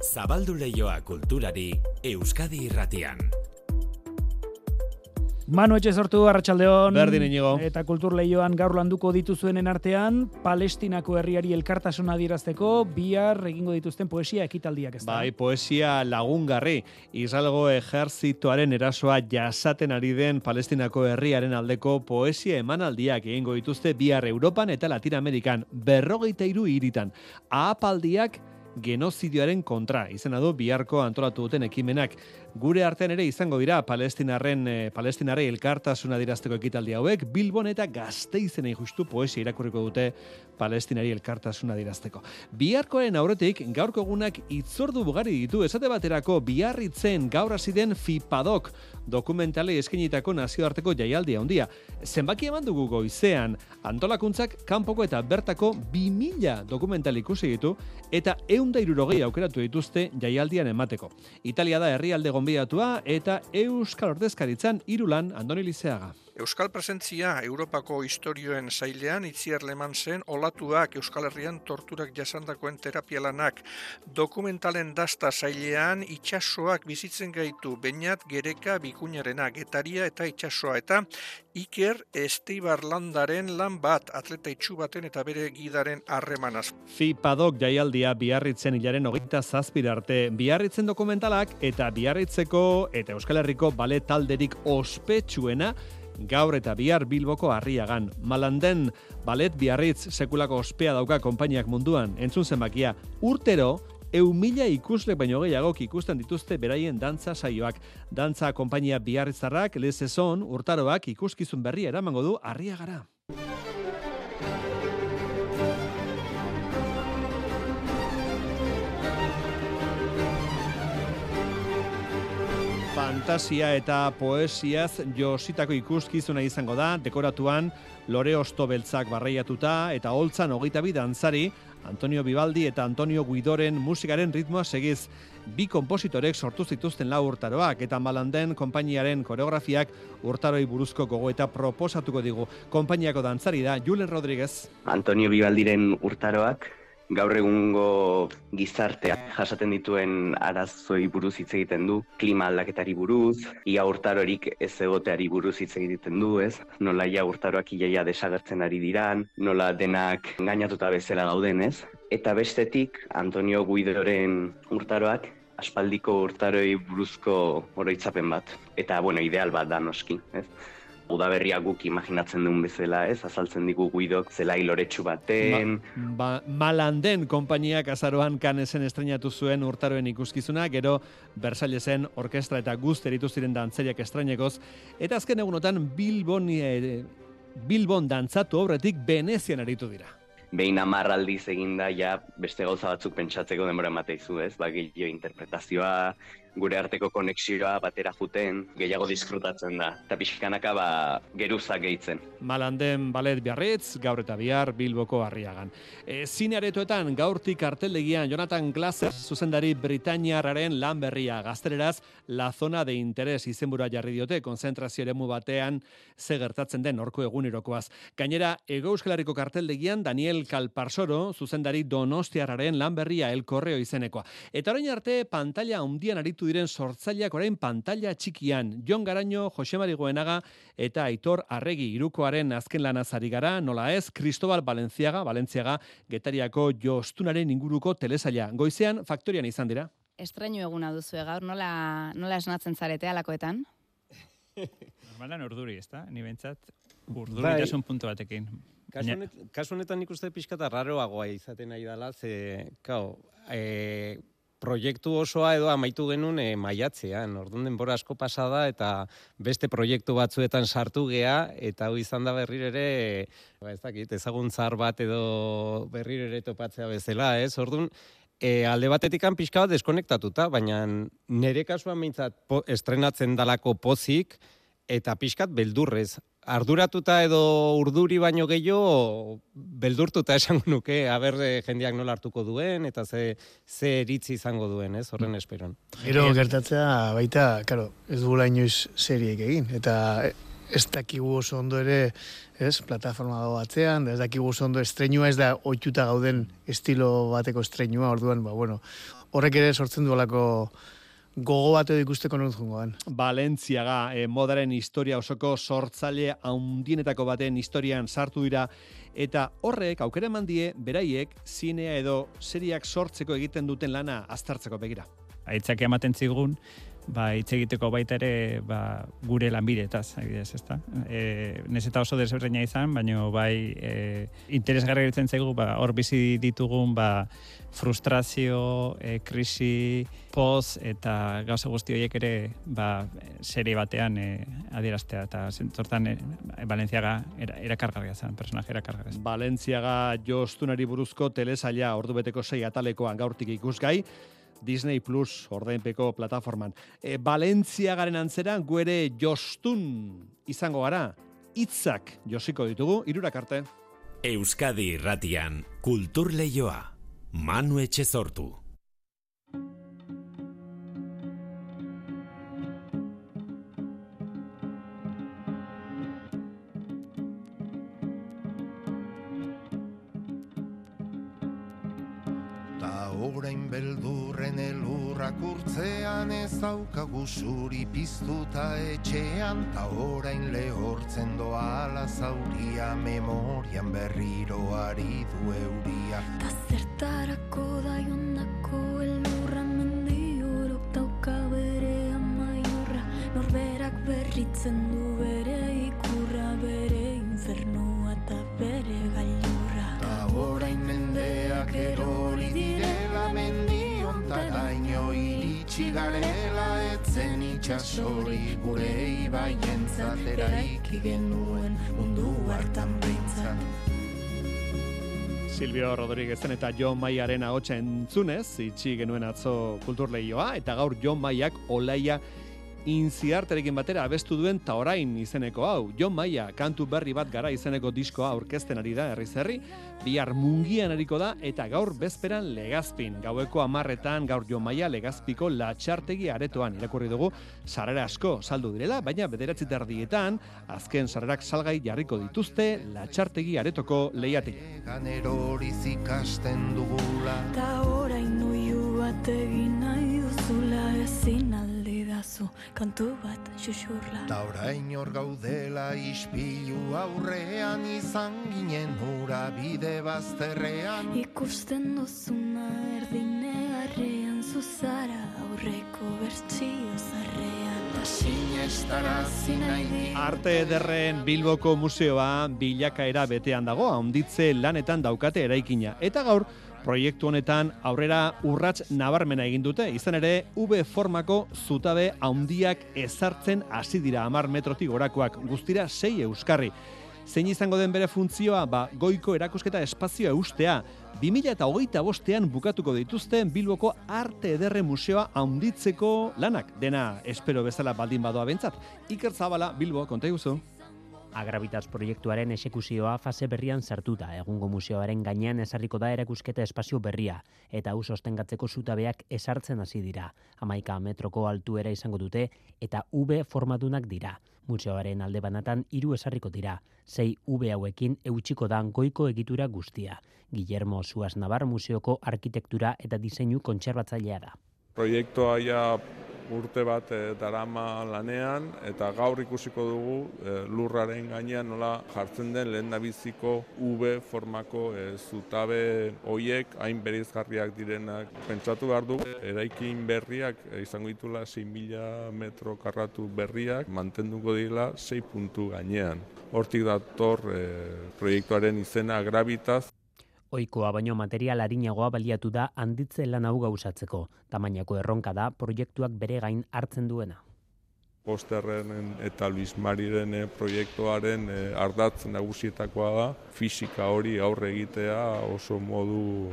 Zabaldu leioa kulturari Euskadi irratian. Manu etxe sortu, Arratxaldeon. Berdin inigo. Eta kultur lehioan gaur landuko dituzuenen artean, Palestinako herriari elkartasuna dirazteko, bihar egingo dituzten poesia ekitaldiak ez da. Bai, poesia lagungarri. Israelgo ejerzitoaren erasoa jasaten ari den Palestinako herriaren aldeko poesia emanaldiak egingo dituzte bihar Europan eta Latinoamerikan berrogeita iru iritan. Ahapaldiak genozidioaren kontra, izena du biharko antolatu duten ekimenak. Gure artean ere izango dira Palestinarren eh, Palestinarrei elkartasuna dirazteko ekitaldi hauek Bilbon eta Gasteizenei justu poesia irakurriko dute Palestinari elkartasuna dirazteko. Biharkoaren aurretik gaurko egunak itzordu bugari ditu esate baterako biarritzen gaur hasi den FIPADOK dokumentalei eskenitako nazioarteko jaialdi handia. Zenbaki eman dugu goizean antolakuntzak kanpoko eta bertako 2000 dokumental ikusi ditu eta 160 aukeratu dituzte jaialdian emateko. Italia da herrialde gonbidatua eta Euskal Ordezkaritzan irulan Andoni Lizeaga. Euskal presentzia Europako historioen zailean itziar leman zen olatuak Euskal Herrian torturak jasandakoen terapialanak. Dokumentalen dasta zailean itxasoak bizitzen gaitu bainat gereka bikuñarena getaria eta itxasoa eta Iker Estibar Landaren lan bat atleta itxu baten eta bere gidaren harremanaz. FIPADOK jaialdia biarritzen hilaren hogeita zazpirarte biarritzen dokumentalak eta biarritzeko eta Euskal Herriko bale talderik ospetsuena gaur eta bihar bilboko harriagan. Malanden, balet biarritz sekulako ospea dauka konpainiak munduan, entzun zenbakia, urtero, Eu mila ikusle baino gehiagok ikusten dituzte beraien dantza saioak. Dantza konpainia biarritzarrak, lezezon, urtaroak ikuskizun berria eramango du harriagara. Fantasia eta poesiaz jositako ikuskizuna izango da, dekoratuan lore osto beltzak barreiatuta eta holtzan hogeita bi dantzari, Antonio Bibaldi eta Antonio Guidoren musikaren ritmoa segiz. Bi kompositorek sortu zituzten lau urtaroak eta malanden konpainiaren koreografiak urtaroi buruzko gogoeta proposatuko digu. Konpainiako dantzari da Julen Rodríguez. Antonio Bibaldiren urtaroak gaur egungo gizartea jasaten dituen arazoi buruz hitz egiten du, klima aldaketari buruz, ia urtarorik ez egoteari buruz hitz egiten du, ez? Nola ia urtaroak iaia desagertzen ari diran, nola denak gainatuta bezala gauden, ez? Eta bestetik, Antonio Guidoren urtaroak, aspaldiko urtaroi buruzko oroitzapen bat. Eta, bueno, ideal bat da noski, ez? Udaberria guk imaginatzen duen bezala, ez? Azaltzen digu guidok zela iloretsu baten. Ba, ba, malanden konpainiak azaroan kanesen estrenatu zuen urtaroen ikuskizuna, gero Versaillesen orkestra eta guzteritu ziren dantzeriak estrenekoz, eta azken egunotan Bilbon, e, Bilbon dantzatu horretik Venezian aritu dira. Behin amarraldiz eginda, ja, beste gauza batzuk pentsatzeko denbora mateizu, ez? Ba, interpretazioa, gure arteko konexioa batera juten, gehiago disfrutatzen da. Eta pixkanaka ba, geruza gehitzen. Malanden balet biarritz, gaur eta bihar Bilboko harriagan. E, zine gaurtik karteldegian Jonathan Glaser, zuzendari Britaniarraren lan berria gaztereraz, la zona de interes izenbura jarri diote, konzentrazio eremu batean ze gertatzen den orko egunerokoaz. Gainera, Ego Euskalariko karteldegian Daniel Kalparsoro, zuzendari Donostiarraren lan berria el korreo izenekoa. Eta orain arte, pantalla undian aritu diren sortzaileak orain pantalla txikian. Jon Garaño, Jose Mari Goenaga eta Aitor Arregi irukoaren azken lanazari gara, nola ez, Cristobal Valenciaga, Valentziaga, getariako jostunaren inguruko telesaila. Goizean, faktorian izan dira? Estreño eguna duzu gaur, nola, nola esnatzen zarete alakoetan? Normalan urduri, ez da? Ni bentsat, urduri bai. puntu batekin. Kasu honetan nik uste pixkata raroagoa izaten nahi dela, ze, kao, e, proiektu osoa edo amaitu genuen e, maiatzean. Orduan denbora asko pasada eta beste proiektu batzuetan sartu gea eta hau izan da berriro ere ba ez dakit ezaguntzar bat edo berriro ere topatzea bezala, ez? Orduan E, alde batetik kan pixka bat deskonektatuta, baina nire kasuan mintzat estrenatzen dalako pozik, eta pixkat beldurrez arduratuta edo urduri baino gehiago beldurtuta esango nuke aber eh, jendeak nola hartuko duen eta ze ze eritzi izango duen, ez? Horren esperon. Gero gertatzea baita, claro, ez dugula inoiz serieik egin eta ez dakigu oso ondo ere, ez, plataforma dago batzean, ez dakigu oso ondo estrenua, ez da oituta gauden estilo bateko estrenua, orduan, ba, bueno, horrek ere sortzen duelako gogo bat edo ikusteko non jungoan. Balentziaga, e, modaren historia osoko sortzaile haundienetako baten historian sartu dira, eta horrek, aukera eman die, beraiek, zinea edo seriak sortzeko egiten duten lana aztertzeko begira. Aitzak ematen zigun, ba, hitz egiteko baita ere ba, gure lanbideetaz, adibidez, ezta? E, nez eta oso desberdina izan, baina bai e, interesgarri egiten zaigu, ba, hor bizi ditugun ba, frustrazio, e, krisi, poz eta gauza guzti horiek ere ba, serie batean e, adieraztea eta zentzortan e, Valentziaga erakargarria zen, personaje erakargarria zen. Valentziaga jostunari buruzko telesaila ordubeteko sei atalekoan gaurtik ikusgai, Disney Plus ordainpeko plataforman. E, Valentzia garen antzera, guere jostun izango gara, hitzak josiko ditugu, irurak arte. Euskadi irratian, kultur lehioa, manu etxe sortu. Orain beldurren elurrak urtzean ez daukagu zuri piztuta etxean ta orain lehortzen doa ala zauria memorian berriro ari du euria. Ta zertarako da jondako elurra mendiorok dauka bere amaiurra. Norberak berritzen du bere iritsi garela etzen itxasori gure ibaien eraiki genuen mundu hartan behintzat. Silvio Rodríguezen eta John Maiaren ahotsa entzunez, itxi genuen atzo kulturleioa, eta gaur John Maiak olaia inziarterekin batera abestu duen ta orain izeneko hau. Jon Maia kantu berri bat gara izeneko diskoa aurkezten ari da herri zerri, bihar mungian ariko da eta gaur bezperan legazpin. Gaueko amarretan gaur Jon Maia legazpiko latxartegi aretoan irakurri dugu sarrera asko saldu direla, baina bederatzi terdietan azken sarrerak salgai jarriko dituzte latxartegi aretoko lehiatik. Ganero ikasten dugula Ta orain nuiu bat egin nahi duzula ezin zu kantu bat xuxurla. Ta orain hor gaudela ispilu aurrean izan ginen hura bide bazterrean. Ikusten duzuna erdine arrean zuzara aurreko bertxio zarrean. Arte ederren Bilboko museoa bilakaera betean dago, handitze lanetan daukate eraikina. Eta gaur, Proiektu honetan aurrera urrats nabarmena egin dute, izan ere V formako zutabe handiak ezartzen hasi dira 10 metrotik gorakoak, guztira 6 euskarri. Zein izango den bere funtzioa, ba, goiko erakusketa espazioa eustea. 2008 bostean bukatuko dituzten Bilboko Arte Ederre Museoa handitzeko lanak. Dena, espero bezala baldin badoa bentzat. Iker Zabala, Bilbo, konta guzu. Agravitas proiektuaren esekuzioa fase berrian sartuta egungo museoaren gainean ezarriko da erakusketa espazio berria eta hau sostengatzeko zutabeak esartzen hasi dira. Hamaika metroko altuera izango dute eta V formatunak dira. Museoaren alde banatan hiru esarriko dira. Sei V hauekin eutxiko da goiko egitura guztia. Guillermo Suas Navar Museoko arkitektura eta diseinu kontserbatzailea da. Proiektua ja urte bat e, darama lanean eta gaur ikusiko dugu eh, lurraren gainean nola jartzen den lehen nabiziko V formako e, zutabe hoiek hain berizgarriak direnak pentsatu behar du eraikin berriak izango ditula 6.000 metro karratu berriak mantenduko dira 6 puntu gainean. Hortik dator e, proiektuaren izena Gravitas Oikoa baino material arinagoa baliatu da handitze lan hau gauzatzeko. Tamainako erronka da proiektuak bere gain hartzen duena. Posterren eta Luis Mariren eh, proiektuaren eh, ardatz nagusietakoa da fisika hori aurre egitea oso modu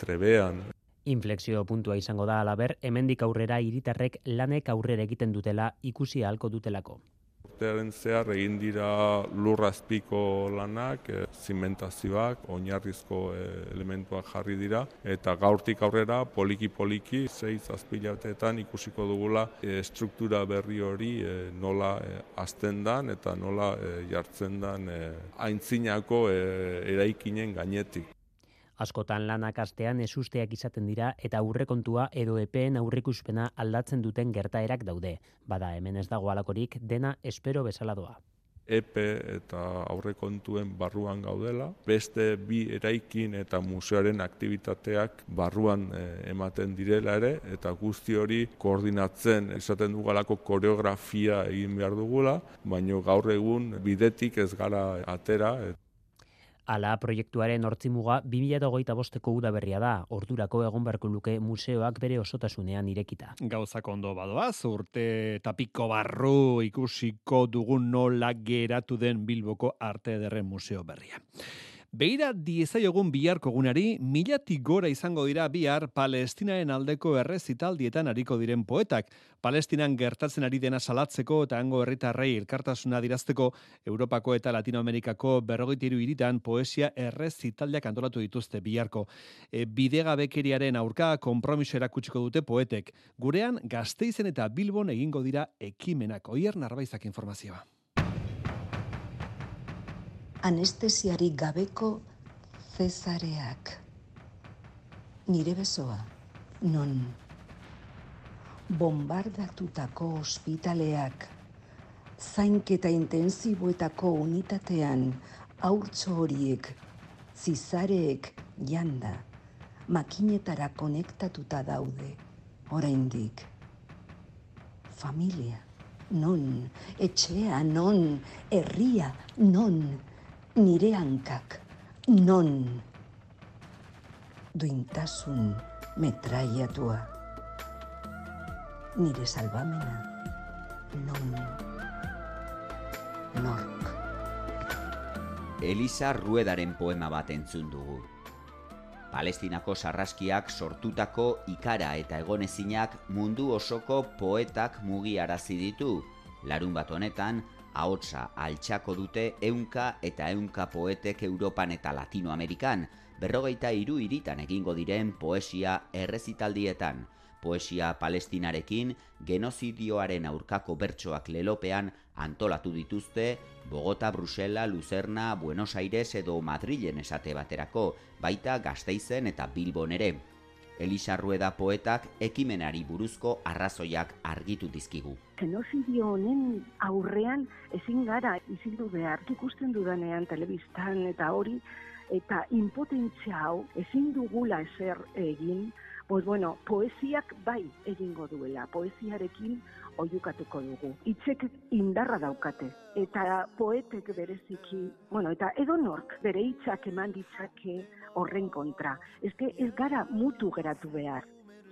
trebean. Inflexio puntua izango da alaber, hemendik aurrera hiritarrek lanek aurrera egiten dutela ikusi ahalko dutelako urtearen zehar egin dira lurrazpiko lanak, e, zimentazioak, oinarrizko e, elementuak jarri dira, eta gaurtik aurrera poliki-poliki, zei zazpilateetan ikusiko dugula e, struktura berri hori e, nola e, azten dan eta nola e, jartzen dan e, aintzinako eraikinen gainetik. Askotan lanak astean esusteak izaten dira eta aurrekontua edo epeen aurrikuspena aldatzen duten gertaerak daude. Bada hemen ez dago alakorik dena espero bezala doa. EPE eta aurrekontuen barruan gaudela, beste bi eraikin eta museoaren aktivitateak barruan eh, ematen direla ere, eta guzti hori koordinatzen esaten dugalako koreografia egin behar dugula, baino gaur egun bidetik ez gara atera. Ala proiektuaren hortzimuga 2008 bosteko udaberria da, ordurako egon beharko luke museoak bere osotasunean irekita. Gauzak ondo badoaz, urte tapiko barru ikusiko dugun nola geratu den Bilboko Arte Ederren Museo berria. Beira diezaiogun biharko gunari, milatik gora izango dira bihar Palestinaren aldeko errezitaldietan ariko diren poetak. Palestinan gertatzen ari dena salatzeko eta hango herritarrei elkartasuna dirazteko Europako eta Latinoamerikako berrogeitiru iritan poesia errezitaldiak antolatu dituzte biharko. E, bidegabekeriaren aurka kompromiso erakutsiko dute poetek. Gurean, gazteizen eta bilbon egingo dira ekimenak. Oier narbaizak informazioa anestesiarik gabeko zezareak. Nire besoa, non bombardatutako ospitaleak, zainketa intensiboetako unitatean aurtso horiek, zizareek janda, makinetara konektatuta daude, oraindik. Familia, non, etxea, non, herria, non, nire hankak non duintasun metraiatua nire salvamena non nork Elisa Ruedaren poema bat entzun dugu. Palestinako sarraskiak sortutako ikara eta egonezinak mundu osoko poetak mugiarazi ditu. Larun bat honetan, ahotsa altxako dute eunka eta eunka poetek Europan eta Latinoamerikan, berrogeita hiru iritan egingo diren poesia errezitaldietan, poesia palestinarekin genozidioaren aurkako bertsoak lelopean antolatu dituzte Bogota, Brusela, Luzerna, Buenos Aires edo Madrilen esate baterako, baita Gasteizen eta Bilbon ere. Elisa Rueda poetak ekimenari buruzko arrazoiak argitu dizkigu. Genozidio honen aurrean ezin gara izindu behar ikusten dudanean telebistan eta hori eta impotentzia hau ezin dugula ezer egin, pues bueno, poesiak bai egingo duela, poesiarekin oiukatuko dugu. Itzek indarra daukate, eta poetek bereziki, bueno, eta edo nork bere hitzak eman ditzake horren kontra. Ez ez gara mutu geratu behar,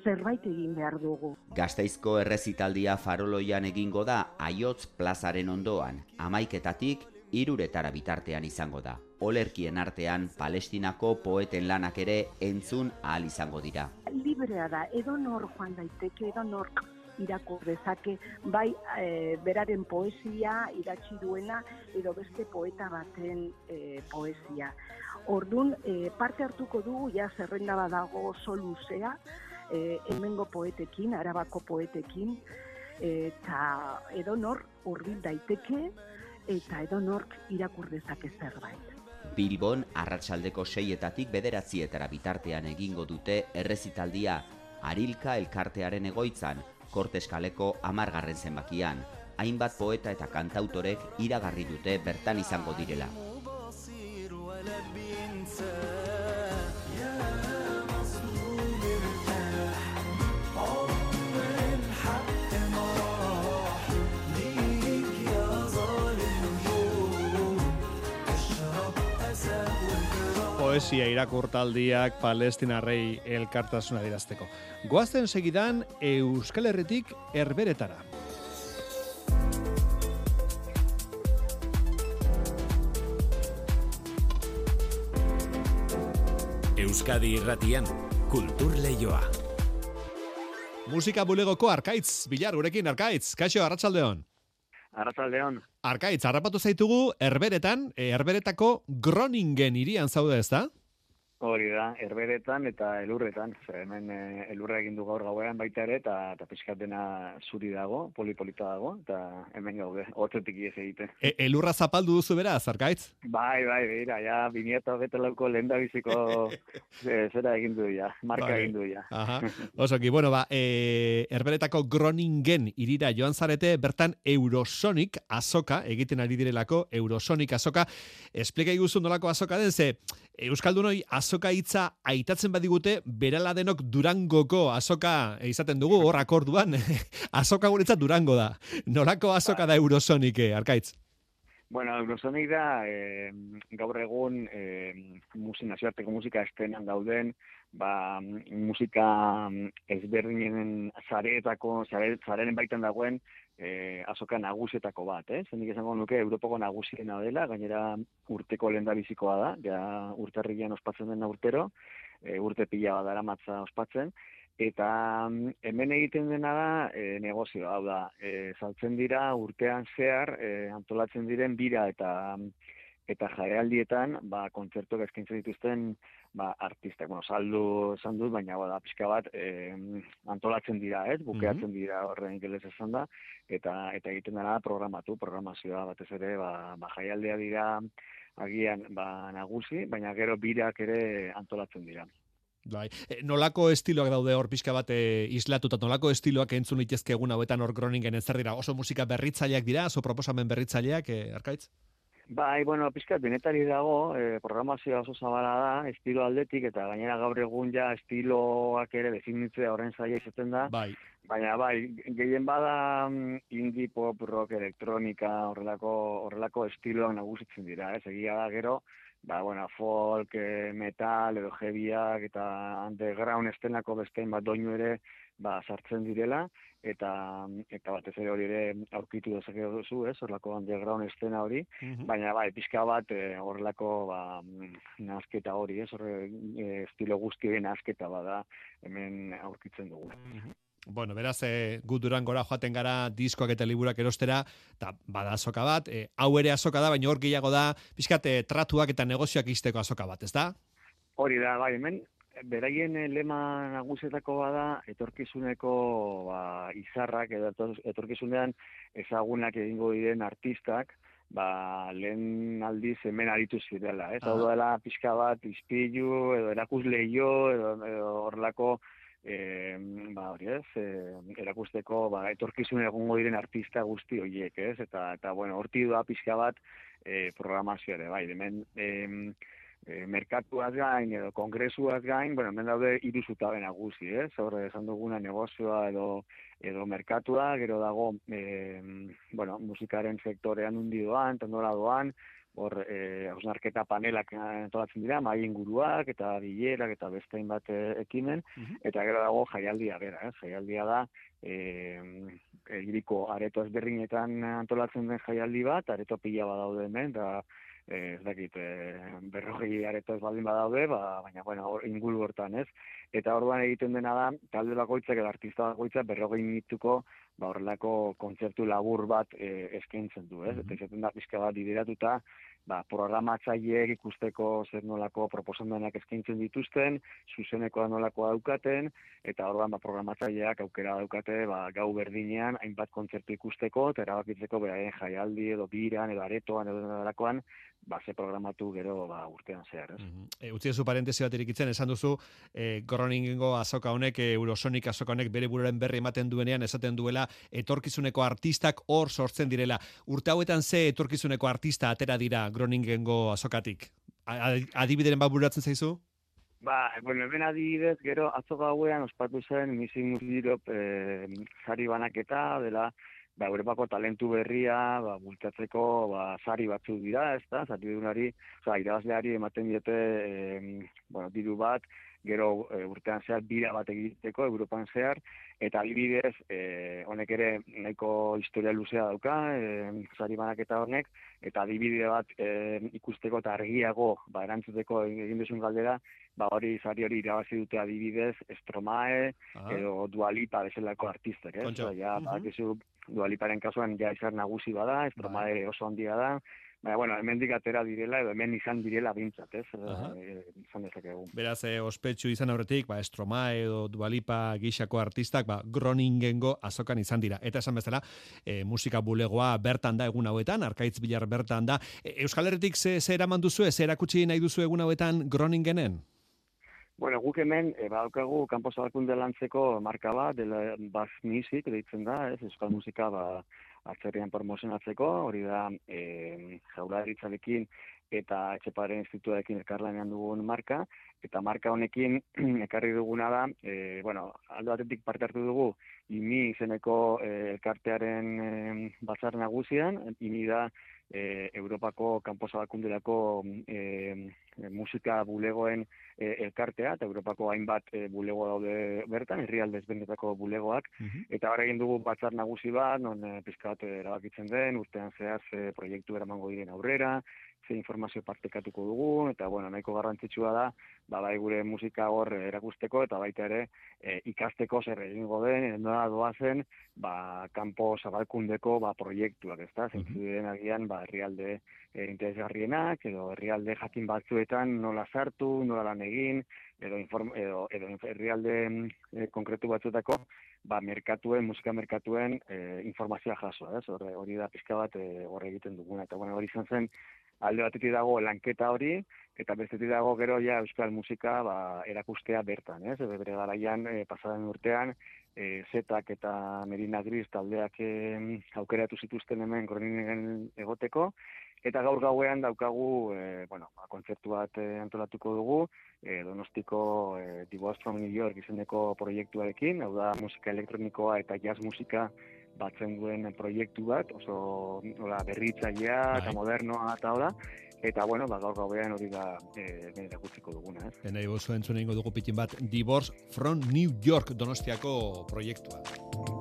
zerbait egin behar dugu. Gazteizko errezitaldia faroloian egingo da aiotz plazaren ondoan, amaiketatik iruretara bitartean izango da. Olerkien artean palestinako poeten lanak ere entzun ahal izango dira. Librea da, edo nor joan daiteke, edo nork irakur dezake bai e, beraren poesia idatzi duena edo beste poeta baten e, poesia. Ordun e, parte hartuko dugu ja zerrenda badago oso luzea e, hemengo poetekin, arabako poetekin eta edo nor hurbil daiteke eta edo nork irakur dezake zerbait. Bilbon arratsaldeko seietatik bederatzietara bitartean egingo dute errezitaldia Arilka elkartearen egoitzan, korteskaleko amargarren zenbakian, hainbat poeta eta kantautorek iragarri dute bertan izango direla. Poesia irakurtaldiak palestinarrei elkartasuna dirazteko. Goazen segidan Euskal Herritik erberetara. Euskadi irratian, kultur lehioa. Musika bulegoko arkaitz, bilar gurekin arkaitz, kaixo, arratsaldeon. Arratzaldeon. Arkaitz, harrapatu zaitugu, herberetan, e, herberetako Groningen irian zaude ez da? Hori da, herberetan eta elurretan. Zer, hemen e, elurra egin du gaur gauean baita ere, eta, eta pixkat dena zuri dago, polipolita dago, eta hemen gaude, hotzetik ies egite. E, elurra zapaldu duzu bera, Arkaitz? Bai, bai, beira, ja, binieta bete lauko lehen da biziko e, zera egin du ja, marka Bai. egin du ja. Aha. Osoki, bueno, ba, e, herberetako Groningen irira joan zarete, bertan Eurosonic azoka, egiten ari direlako, Eurosonic azoka. Esplika iguzu nolako azoka den, ze Euskaldunoi azoka hitza aitatzen badigute, berala denok Durangoko azoka izaten dugu, hor akorduan, azoka guretzat Durango da. Nolako azoka da Eurosonic, eh, Arkaitz? Bueno, Eurosonic da, e, gaur egun e, musi, nazioarteko musika estenan dauden, ba, musika ezberdinen zareetako, zare, zarenen baitan dagoen, e, azoka nagusietako bat, eh? Zendik esango nuke, Europako nagusiena dela, gainera urteko lehen bizikoa da, ja urtarrian ospatzen dena urtero, e, urte pila bat dara ospatzen, eta mm, hemen egiten dena da e, negozio, hau da, e, saltzen dira urtean zehar e, antolatzen diren bira eta eta jarealdietan ba kontzertuak eskaintzen dituzten ba artistak, bueno, saldu esan dut, baina bada pixka bat e, antolatzen dira, ez? Bukeatzen dira horren ingeles esan da eta eta egiten dena programatu, programazioa batez ere ba, ba jaialdea dira agian ba nagusi, baina gero birak ere antolatzen dira. Bai. E, nolako estiloak daude hor pixka bat e, islatuta, nolako estiloak entzun litezke egun hauetan hor Groningen ez dira? Oso musika berritzaileak dira, oso proposamen berritzaileak, e, Arkaitz? Bai, bueno, pizkat denetari dago, eh, programazioa oso zabala da, estilo aldetik, eta gainera gaur egun ja estiloak ere definitzea horren zaila izaten da. Bai. Baina bai, gehien bada mm, indie pop, rock, elektronika, horrelako, horrelako estiloak nagusitzen dira, ez? Egia da gero, ba, bueno, folk, eh, metal, edo heavyak, eta underground estenako bestein bat doinu ere, ba, sartzen direla, eta eta batez ere hori ere aurkitu dezake duzu, ez? Horrelako underground estena hori, baina bai, pixka bat eh, horrelako ba nasketa hori, ez? Horre eh, estilo guzti horien nasketa bada hemen aurkitzen dugu. Bueno, beraz, e, gu durangora joaten gara diskoak eta liburak erostera, eta bada azoka bat, e, hau ere azoka da, baina hor gehiago da, pixkat, e, tratuak eta negozioak izteko azoka bat, ez da? Hori da, bai, hemen beraien eh, lema nagusietako bada etorkizuneko ba, izarrak edo etor- etorkizunean ezagunak egingo diren artistak ba, lehen aldiz hemen aritu zirela, ez? Hau Aha. dela pixka bat izpilu edo erakusleio edo, edo horrelako e, ba, hori ez, e, erakusteko ba, etorkizun egongo diren artista guzti horiek, ez? Eta, eta bueno, horti da pixka bat e, programazio ere, bai, hemen em, e, merkatuaz gain edo kongresuaz gain, bueno, hemen daude hiru zutabe nagusi, ez? Horre esan duguna negozioa edo edo merkatua, gero dago e, bueno, musikaren sektorean undi doan, eta nola doan, hor e, hausnarketa panelak antolatzen dira, mai inguruak eta bilerak eta beste hainbat e, ekimen, eta gero dago jaialdia bera, ez? Jaialdia da e, hiriko areto ezberdinetan antolatzen den jaialdi bat, areto pila badaude hemen, da eh, ez dakit, eh, berrogei areto ez baldin badaude, ba, baina, bueno, hor, inguru hortan, ez? Eta orduan egiten dena da, talde bakoitzak edo artista bakoitzak berrogei minutuko ba, horrelako kontzertu labur bat eh, eskaintzen du, ez? Eta izaten da pixka bat bideratuta, ba, programatzaileek ikusteko zer nolako proposamenak eskaintzen dituzten, zuzenekoa nolakoa daukaten, eta orduan ba, programatzaileak aukera daukate ba, gau berdinean hainbat kontzertu ikusteko, eta erabakitzeko beraien jaialdi edo biran edo aretoan edo nolakoan, ba, ze programatu gero ba, urtean zehar, ez? E, utzi duzu parentesi bat irikitzen, esan duzu, e, Groningengo azoka honek, e, Eurosonic azoka honek bere buruaren berri ematen duenean, esaten duela, etorkizuneko artistak hor sortzen direla. Urte hauetan ze etorkizuneko artista atera dira Groningengo azokatik? Adibideren bat bururatzen zaizu? Ba, bueno, hemen adibidez, gero atzo gauean ospatu zen Missing Europe eh, sari banaketa, dela, ba, Europako talentu berria, ba, bultatzeko, ba, sari batzuk dira, ez da, sari dunari, oza, irabazleari ematen diote, eh, bueno, diru bat, gero e, urtean zehar bira bat egiteko Europan zehar eta adibidez e, honek ere nahiko historia luzea dauka e, sari banaketa honek eta adibide bat e, ikusteko eta argiago ba erantzuteko egin duzun galdera ba hori sari hori irabazi dute adibidez Stromae Ah. edo Dualipa bezalako artistak, eh? Kontxo. Osea, ja, Mhm. Dualiparen kasuan ja izar nagusi bada, estromae oso handia da, baina, bueno, hemendik atera direla, edo hemen izan direla bintzat, ez? Aha. E, izan dezakegu. Beraz, eh, ospetsu izan aurretik, ba, Estromae edo Dualipa gixako artistak, ba, Groningengo azokan izan dira. Eta esan bezala, e, musika bulegoa bertan da egun hauetan, arkaitz bilar bertan da. E, Euskal Herritik ze, ze eraman duzu, ze erakutsi nahi duzu egun hauetan Groningenen? Bueno, guk hemen, e, badaukagu, kanpo zabalkunde lantzeko marka bat, dela Bass Music, deitzen da, ez, euskal musika, ba, atzerrian promozionatzeko, hori da, e, jaularitzarekin eta etxeparen instituarekin elkarlanean dugun marka, eta marka honekin ekarri duguna da, e, bueno, aldo batetik parte hartu dugu, IMI izeneko e, elkartearen e, batzar nagusian, IMI da e, Europako kanpo zabalkunderako e, musika bulegoen e, elkartea, eta Europako hainbat e, bulego daude bertan, herrialde ezberdinetako bulegoak, eta hor egin dugu batzar nagusi bat, non e, pizka bat erabakitzen den, urtean zehaz e, proiektu eramango diren aurrera, ze informazio partekatuko dugu, eta bueno, nahiko garrantzitsua da, ba, bai gure musika hor erakusteko, eta baita ere e, ikasteko zer egingo den, nola doazen, ba, kanpo zabalkundeko ba, proiektuak, ezta? Zentzu diren agian, ba, herrialde e, interesgarrienak, edo herrialde jakin batzuetan nola sartu, nola lan egin, edo, inform, edo, edo herrialde e, konkretu batzuetako, ba, merkatuen, musika merkatuen e, informazioa jaso, ez? Hor, hori da pizka bat e, hor egiten duguna. Eta bueno, hori izan zen, alde batetik dago lanketa hori, eta bestetik dago gero ja euskal musika ba, erakustea bertan, ez? Bere garaian, e, pasaren urtean, e, Zetak eta Merina Gris taldeak e, aukeratu zituzten hemen Groningen egoteko, eta gaur gauean daukagu, e, bueno, ba, kontzertu bat e, antolatuko dugu, e, Donostiko e, Divorce from New York izeneko proiektuarekin, hau da musika elektronikoa eta jazz musika batzen duen proiektu bat, oso nola, berritzailea eta modernoa eta hola, eta bueno, ba, gaur gauean hori da e, erakutziko duguna, ez? Nahi bozu entzun egingo dugu pitin bat, Divorce from New York donostiako proiektua.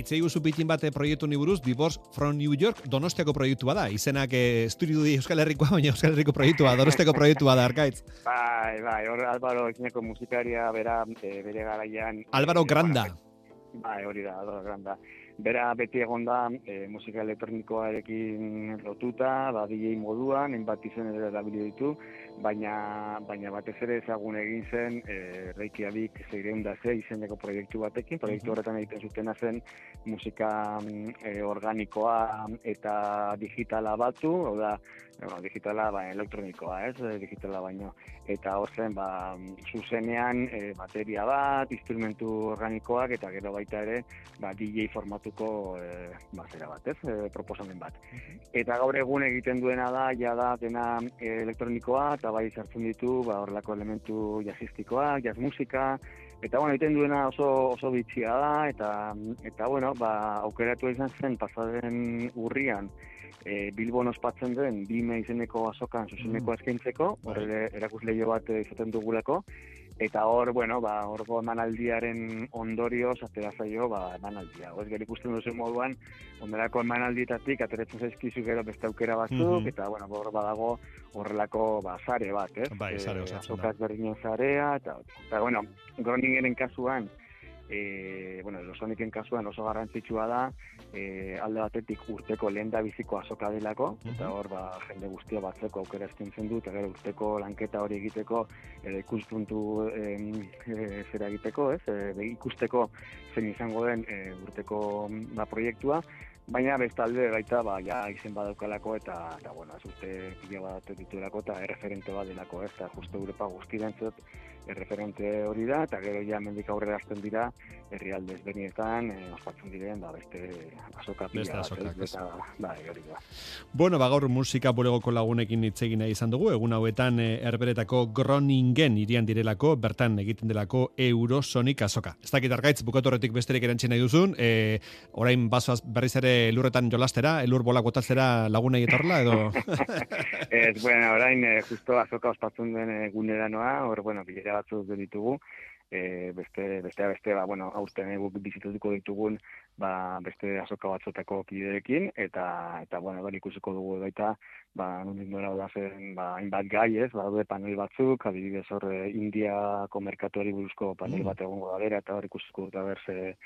Itzei guzu pitin bate proiektu ni buruz, Divorce from New York, donostiako proiektua da. Izenak eh, estudio di Euskal Herrikoa, baina Euskal Herriko proiektua, donostiako proiektua da, arkaitz. Bai, bai, hor Álvaro izeneko musikaria bera e, bere garaian... Álvaro Granda. Bai, hori da, Álvaro Granda. Bera beti egon da e, musika elektronikoarekin lotuta, ba, DJ moduan, enbat izen ere ditu, baina, baina batez ere ezagun egin zen e, Reykjavik zeireun da ze izeneko proiektu batekin, proiektu horretan egiten zutena zen musika e, organikoa eta digitala batu, hau da, bueno, digitala ba, elektronikoa, ez, digitala baino, eta hor zen, ba, zuzenean e, bateria bat, instrumentu organikoak, eta gero baita ere, ba, DJ formatuko e, ba, zera bat, ez, e, proposamen bat. Eta gaur egun egiten duena da, ja da, dena e, elektronikoa, eta bai sartzen ditu, ba, horrelako elementu jazzistikoak, jazz musika, Eta bueno, egiten duena oso oso bitxia da eta eta bueno, ba aukeratu izan zen pasaden urrian e, Bilbon ospatzen den bime izeneko azokan zuzeneko eskaintzeko, hor ere erakusleio bat izaten dugulako eta hor, bueno, ba horko emanaldiaren ondorioz atera zaio ba emanaldia. Oz gero ikusten duzu moduan ondelako emanaldietatik ateratzen zaizkizu gero beste aukera batzuk Mhm. eta bueno, hor badago horrelako ba sare bat, ez? Bai, sare Eh, osatzen da. azokaz berdinen zarea eta eta bueno, Groningenen kasuan e, bueno, Losoniken kasuan oso garrantzitsua da, e, alde batetik urteko lehen da biziko azoka delako, eta hor ba, jende guztia batzeko aukera eskintzen du, eta urteko lanketa hori egiteko, edo ikuspuntu em, e, zera egiteko, ez, e, ikusteko zein izango den e, urteko ba, proiektua, Baina bestalde baita ba ja izen badaukalako eta eta bueno, ez urte pila bat dituelako eta erreferente bat delako, ez? Eta justo Europa guztirentzat erreferente hori da, eta gero ja mendik aurrera hasten dira, herrialde ezberdinetan, e, ospatzen diren, ba, beste azoka pila. Eta, bai, hori da. Bueno, ba, gaur musika bulegoko lagunekin hitz egin nahi izan dugu, egun hauetan e, erberetako Groningen irian direlako, bertan egiten delako Eurosonic azoka. Ez dakit argaitz, bukatorretik besterik erantzin nahi duzun, e, orain bazoaz berriz ere lurretan jolastera, elur bolak botatzera lagunei etorla, edo... Ez, bueno, orain, eh, justo azoka ospatzen den eh, gunera noa, hor, bueno, bilera batzuk ditugu, e, beste, bestea beste, ba, bueno, aurten guk bizitutuko ditugun, ba, beste azoka batzotako kideekin, eta, eta bueno, hori ikusiko dugu baita, ba, nondik nora da zen, ba, hainbat gai, ez, ba, daude panel batzuk, adibidez hor, eh, Indiako merkatuari buruzko panel Mm. bat egongo da bera, eta hor ikusiko dut, ber, ze,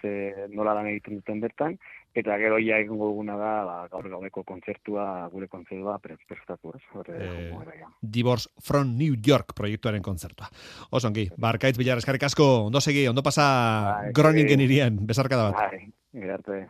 ze nola lan egiten duten bertan, eta gero ja egingo duguna da, ba, gaur gaureko kontzertua, gure kontzertua pre- prestatu, ez? Hor, Eh, gara ja. Divorce from New York proiektuaren kontzertua. Osongi, barkaitz bilar eskarrik asko, ondo segi, ondo pasa Groningen segi. irian, besarkada bat. Bai, gerarte.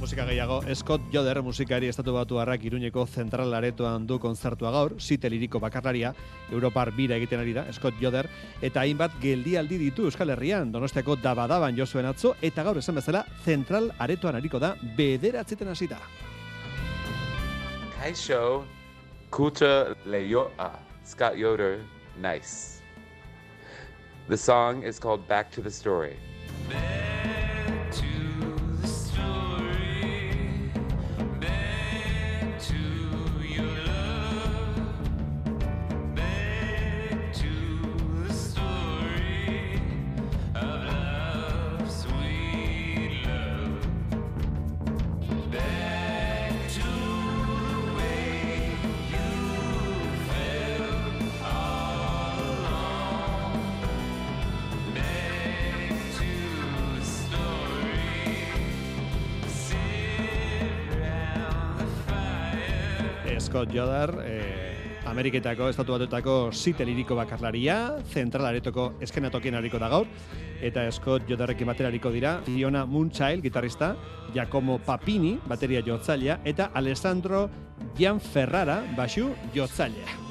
Musika gehiago, Scott Joder musikari estatu batu harrak iruñeko zentral aretoan du kontzertua gaur, site liriko bakarlaria, Europar bira egiten ari da, Scott Joder, eta hainbat geldialdi ditu Euskal Herrian, donostiako dabadaban jozuen atzo, eta gaur esan bezala, zentral aretoan ariko da, bederatzeten hasita. Kaixo, Kuta Leyoa, Scott Yoder, nice. The song is called Back to the Story. Joder, eh, Ameriketako, estatu batuetako site liriko bakarlaria, zentral aretoko eskenatokien hariko da gaur, eta Scott Joderrekin batera hariko dira, Fiona Moonchild, gitarrista, Giacomo Papini, bateria jotzailea, eta Alessandro Gianferrara, basu jotzailea.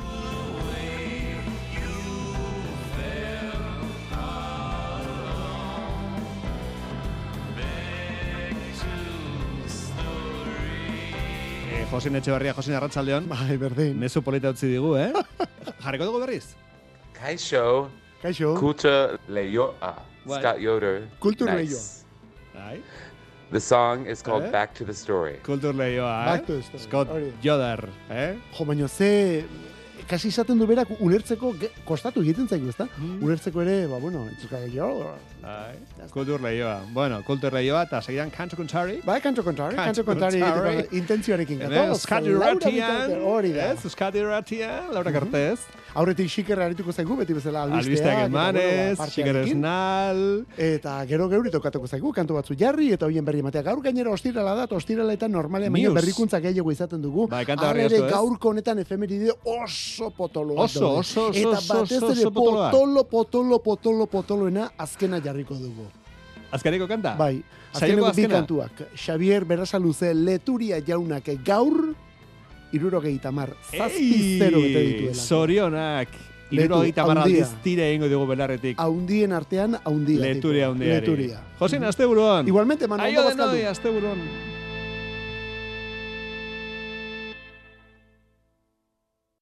Josin Etxeberria, Josin Arratsaldeon. Bai, berdin. Mezu polita utzi digu, eh? Jarriko dugu berriz? Kaixo, Kaixo. Kuta Leyoa, Bai. Scott Yoder, Kultur nice. Bai. The song is called Eh? Back to the Story. Kultur lehioa, eh? Back to the story, Scott hori. Joder, eh? Jo, baina ze kasi izaten du berak ulertzeko kostatu egiten zaigu, ezta? Ulertzeko ere, ba bueno, itzuka jo. Bai. Kultur lehioa. Bueno, kultur lehioa, eta segidan kantxo kontxari. Bai, kantxo kontari, kantxo kontari kontari. egiteko intentzioarekin. Euskadi Bitarte, hori da. ez? Euskadi Irratian, Laura Kartez. Aurretik xikerra arituko zaigu, beti bezala albisteak. Albisteak eta, emanez, xiker partearekin. esnal. Eta gero geuri tokatuko zaigu, kantu batzu jarri, eta hoien berri ematea. Gaur gainera ostirala da, eta ostiraletan normalean baino News. berrikuntza gehiago izaten dugu. Bai, kanta berri ere asko, ez? gaurko honetan efemeride oso potoloak Oso, daude. oso, oso, Eta oso, batez oso, ere oso potoloak. potolo, potolo, potolo, potoloena azkena jarriko dugu. Azkariko kanta? Bai, azkeneko bi kantuak. Xavier Berasaluze Leturia jaunak gaur, irurogeita mar, zazpi zero bete dituela. Zorionak. Irurogeita marra haundia. aldiz tire egingo dugu belarretik. Haundien artean, haundia. Leturia tipo. haundiari. Leturia. Josin, asteburuan. Igualmente, Manuel Aio Bazkaldu. denoi, asteburuan.